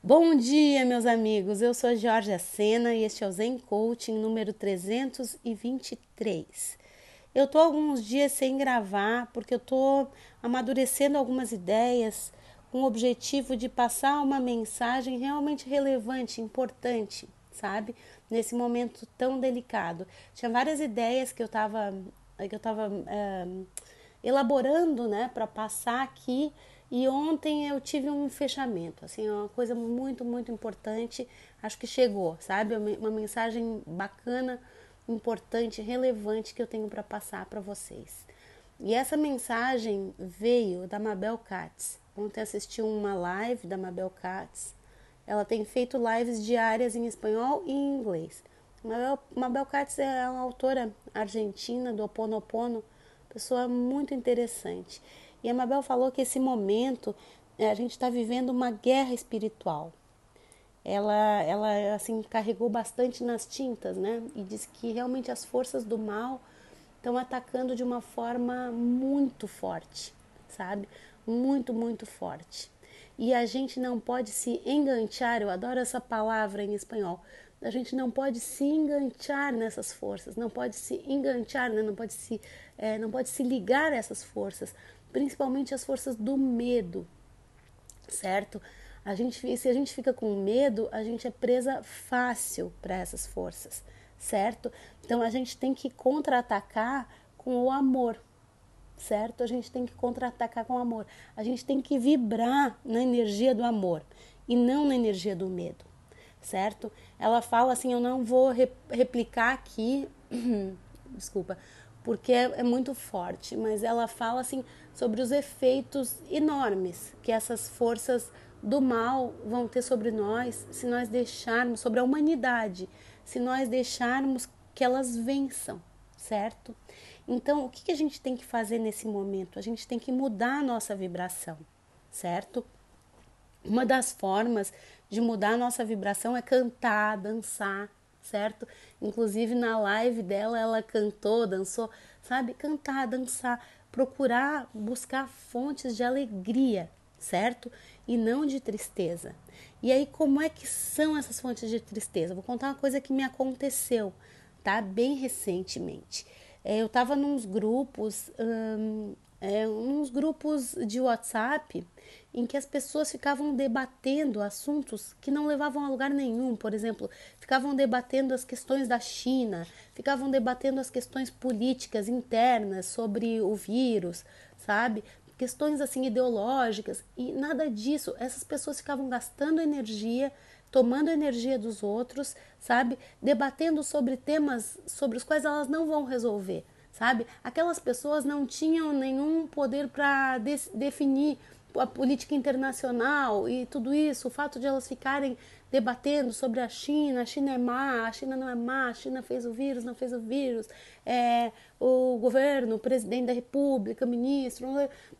Bom dia, meus amigos. Eu sou Jorge Sena e este é o Zen Coaching número 323. Eu tô alguns dias sem gravar porque eu tô amadurecendo algumas ideias com o objetivo de passar uma mensagem realmente relevante, importante, sabe? Nesse momento tão delicado. Tinha várias ideias que eu tava que eu tava é, elaborando, né, para passar aqui e ontem eu tive um fechamento, assim, é uma coisa muito, muito importante. Acho que chegou, sabe? Uma mensagem bacana, importante, relevante que eu tenho para passar para vocês. E essa mensagem veio da Mabel Katz. Ontem assisti uma live da Mabel Katz. Ela tem feito lives diárias em espanhol e em inglês. Mabel, Mabel Katz é uma autora argentina do Oponopono, pessoa muito interessante. E a Mabel falou que esse momento é, a gente está vivendo uma guerra espiritual. Ela, ela assim carregou bastante nas tintas, né? E disse que realmente as forças do mal estão atacando de uma forma muito forte, sabe? Muito, muito forte. E a gente não pode se enganchar, eu adoro essa palavra em espanhol. A gente não pode se enganchar nessas forças, não pode se enganchar, né? não, pode se, é, não pode se ligar a essas forças, principalmente as forças do medo, certo? A gente, se a gente fica com medo, a gente é presa fácil para essas forças, certo? Então a gente tem que contra-atacar com o amor, certo? A gente tem que contra-atacar com o amor. A gente tem que vibrar na energia do amor e não na energia do medo, certo? Ela fala assim: eu não vou replicar aqui, desculpa, porque é, é muito forte, mas ela fala assim sobre os efeitos enormes que essas forças do mal vão ter sobre nós se nós deixarmos, sobre a humanidade, se nós deixarmos que elas vençam, certo? Então, o que, a gente tem que fazer nesse momento? A gente tem que mudar a nossa vibração, certo? Uma das formas de mudar a nossa vibração é cantar, dançar, certo? Inclusive na live dela ela cantou, dançou, sabe? Cantar, dançar, procurar buscar fontes de alegria, certo? E não de tristeza. E aí como é que são essas fontes de tristeza? Vou contar uma coisa que me aconteceu, tá? Bem recentemente. É, eu estava nos grupos, é, uns grupos de WhatsApp em que as pessoas ficavam debatendo assuntos que não levavam a lugar nenhum, por exemplo, ficavam debatendo as questões da China, ficavam debatendo as questões políticas internas sobre o vírus, sabe? Questões assim ideológicas e nada disso. Essas pessoas ficavam gastando energia, tomando energia dos outros, sabe? Debatendo sobre temas sobre os quais elas não vão resolver, sabe? Aquelas pessoas não tinham nenhum poder para de definir a política internacional e tudo isso, o fato de elas ficarem debatendo sobre a China, a China é má, a China não é má, a China fez o vírus, não fez o vírus, é, o governo, o presidente da república, o ministro,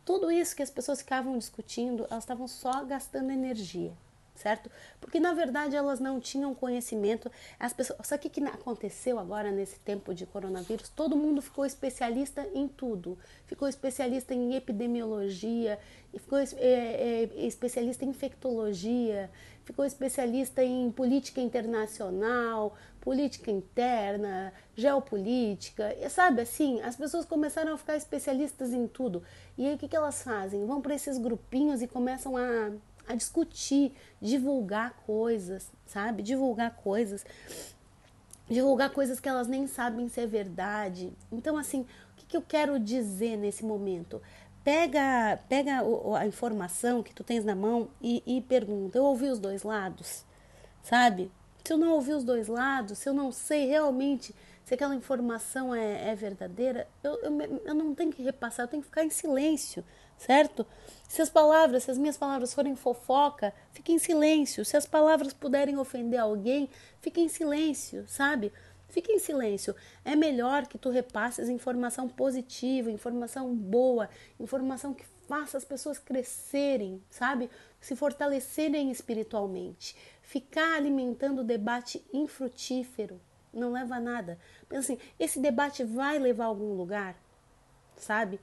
tudo isso que as pessoas ficavam discutindo, elas estavam só gastando energia certo? Porque na verdade elas não tinham conhecimento. As pessoas, o que, que aconteceu agora nesse tempo de coronavírus? Todo mundo ficou especialista em tudo. Ficou especialista em epidemiologia, ficou é, é, especialista em infectologia, ficou especialista em política internacional, política interna, geopolítica, sabe assim, as pessoas começaram a ficar especialistas em tudo. E aí o que, que elas fazem? Vão para esses grupinhos e começam a a discutir, divulgar coisas, sabe? Divulgar coisas, divulgar coisas que elas nem sabem se é verdade. Então, assim, o que, que eu quero dizer nesse momento? Pega, pega a informação que tu tens na mão e, e pergunta: eu ouvi os dois lados, sabe? Se eu não ouvi os dois lados, se eu não sei realmente se aquela informação é, é verdadeira, eu, eu, eu não tenho que repassar, eu tenho que ficar em silêncio, certo? Se as palavras, se as minhas palavras forem fofoca, fique em silêncio. Se as palavras puderem ofender alguém, fique em silêncio, sabe? Fique em silêncio. É melhor que tu repasses informação positiva, informação boa, informação que faça as pessoas crescerem, sabe? Se fortalecerem espiritualmente. Ficar alimentando o debate infrutífero não leva a nada. Pensa assim, esse debate vai levar a algum lugar, sabe?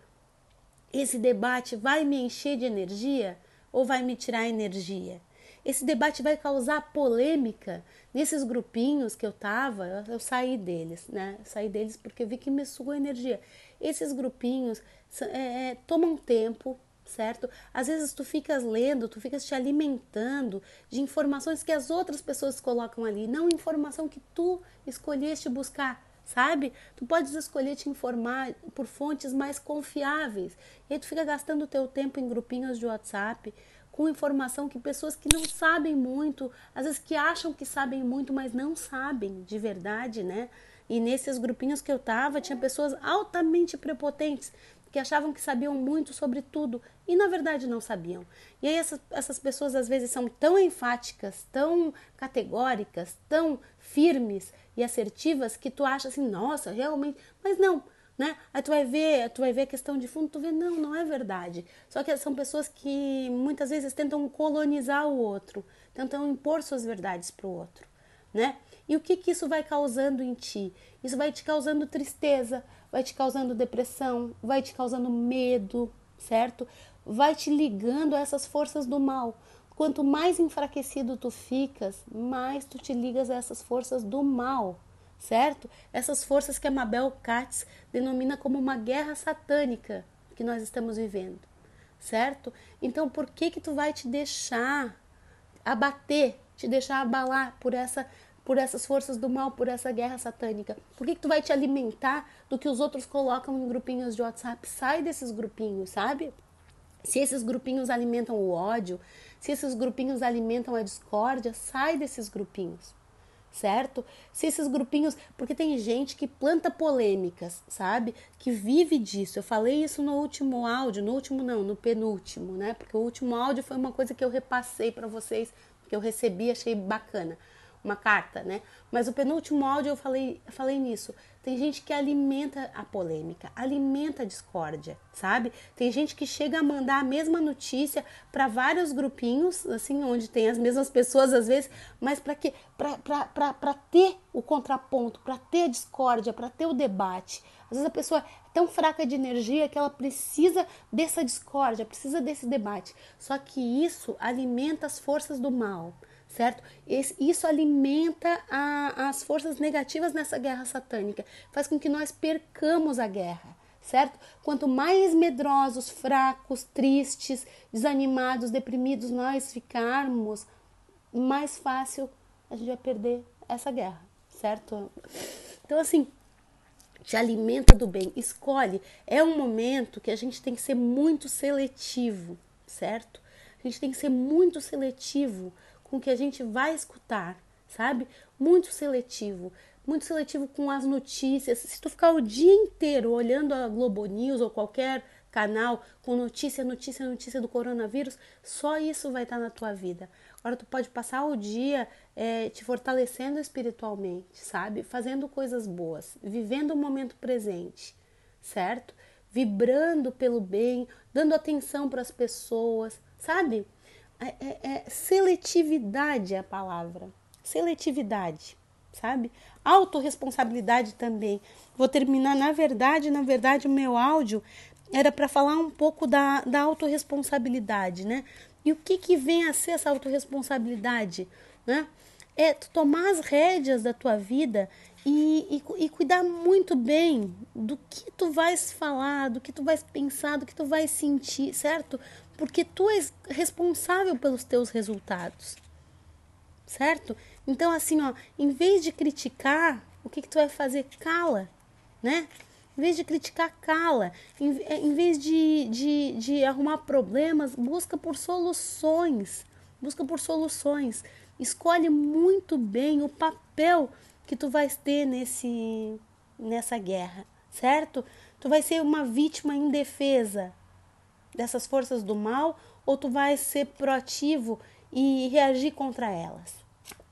Esse debate vai me encher de energia ou vai me tirar energia? esse debate vai causar polêmica. Nesses grupinhos que eu tava, eu saí deles, né? Eu saí deles porque vi que me sugou energia. Esses grupinhos é, é, tomam tempo, certo? Às vezes tu ficas lendo, tu ficas te alimentando de informações que as outras pessoas colocam ali, não informação que tu escolheste buscar sabe? Tu podes escolher te informar por fontes mais confiáveis. E aí tu fica gastando o teu tempo em grupinhos de WhatsApp com informação que pessoas que não sabem muito, às vezes que acham que sabem muito, mas não sabem de verdade, né? E nesses grupinhos que eu tava, tinha pessoas altamente prepotentes que achavam que sabiam muito sobre tudo e na verdade não sabiam. E aí essas, essas pessoas às vezes são tão enfáticas, tão categóricas, tão firmes e assertivas que tu acha assim, nossa, realmente, mas não, né? Aí tu vai ver, tu vai ver a questão de fundo, tu vê, não, não é verdade. Só que são pessoas que muitas vezes tentam colonizar o outro, tentam impor suas verdades para o outro, né? E o que que isso vai causando em ti? Isso vai te causando tristeza, vai te causando depressão, vai te causando medo, certo? Vai te ligando a essas forças do mal. Quanto mais enfraquecido tu ficas, mais tu te ligas a essas forças do mal, certo? Essas forças que a Mabel Katz denomina como uma guerra satânica que nós estamos vivendo, certo? Então, por que que tu vai te deixar abater, te deixar abalar por essa por essas forças do mal, por essa guerra satânica? Por que, que tu vai te alimentar do que os outros colocam em grupinhos de WhatsApp? Sai desses grupinhos, sabe? Se esses grupinhos alimentam o ódio, se esses grupinhos alimentam a discórdia, sai desses grupinhos, certo? Se esses grupinhos, porque tem gente que planta polêmicas, sabe? Que vive disso. Eu falei isso no último áudio, no último não, no penúltimo, né? Porque o último áudio foi uma coisa que eu repassei para vocês, que eu recebi, achei bacana uma carta, né? Mas o penúltimo áudio eu falei, falei nisso. Tem gente que alimenta a polêmica, alimenta a discórdia, sabe? Tem gente que chega a mandar a mesma notícia para vários grupinhos, assim, onde tem as mesmas pessoas às vezes, mas para quê? Para ter o contraponto, para ter a discórdia, para ter o debate. Às vezes a pessoa é tão fraca de energia que ela precisa dessa discórdia, precisa desse debate. Só que isso alimenta as forças do mal certo? Esse, isso alimenta a, as forças negativas nessa guerra satânica, faz com que nós percamos a guerra, certo? Quanto mais medrosos, fracos, tristes, desanimados, deprimidos nós ficarmos, mais fácil a gente vai perder essa guerra, certo? Então, assim, te alimenta do bem, escolhe. É um momento que a gente tem que ser muito seletivo, certo? A gente tem que ser muito seletivo com o que a gente vai escutar, sabe? Muito seletivo, muito seletivo com as notícias. Se tu ficar o dia inteiro olhando a Globo News ou qualquer canal com notícia, notícia, notícia do coronavírus, só isso vai estar na tua vida. Agora tu pode passar o dia é, te fortalecendo espiritualmente, sabe? Fazendo coisas boas, vivendo o momento presente, certo? Vibrando pelo bem, dando atenção para as pessoas, sabe? É, é, é, seletividade é a palavra. Seletividade, sabe? Autoresponsabilidade também. Vou terminar, na verdade, na verdade, o meu áudio era para falar um pouco da, da autorresponsabilidade, né? E o que, que vem a ser essa autorresponsabilidade, né? É tomar as rédeas da tua vida e, e, e, cuidar muito bem do que tu vais falar, do que tu vais pensar, do que tu vais sentir, certo? Porque tu és responsável pelos teus resultados. Certo? Então, assim, ó, em vez de criticar, o que, que tu vai fazer? Cala, né? Em vez de criticar, cala. Em, é, em vez de, de, de arrumar problemas, busca por soluções. Busca por soluções. Escolhe muito bem o papel que tu vais ter nesse, nessa guerra, certo? Tu vai ser uma vítima indefesa, dessas forças do mal ou tu vai ser proativo e reagir contra elas,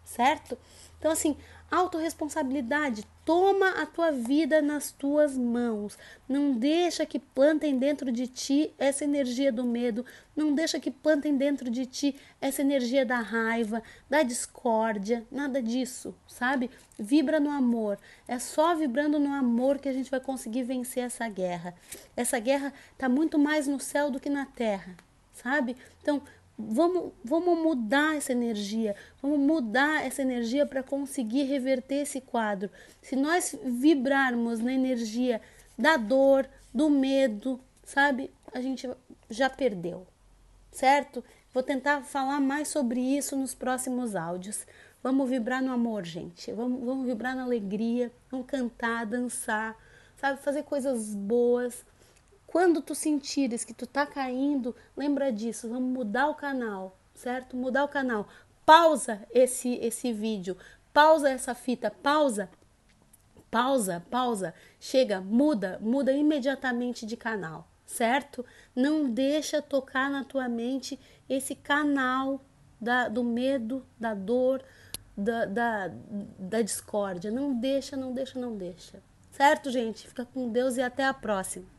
certo? Então, assim, autorresponsabilidade, toma a tua vida nas tuas mãos. Não deixa que plantem dentro de ti essa energia do medo, não deixa que plantem dentro de ti essa energia da raiva, da discórdia, nada disso, sabe? Vibra no amor. É só vibrando no amor que a gente vai conseguir vencer essa guerra. Essa guerra está muito mais no céu do que na terra, sabe? Então, Vamos, vamos mudar essa energia, vamos mudar essa energia para conseguir reverter esse quadro. Se nós vibrarmos na energia da dor, do medo, sabe, a gente já perdeu, certo? Vou tentar falar mais sobre isso nos próximos áudios. Vamos vibrar no amor, gente. Vamos, vamos vibrar na alegria, vamos cantar, dançar, sabe, fazer coisas boas quando tu sentires que tu tá caindo, lembra disso, vamos mudar o canal, certo? Mudar o canal. Pausa esse esse vídeo, pausa essa fita, pausa. Pausa, pausa. Chega, muda, muda imediatamente de canal, certo? Não deixa tocar na tua mente esse canal da, do medo, da dor, da, da, da discórdia. Não deixa, não deixa, não deixa. Certo, gente? Fica com Deus e até a próxima.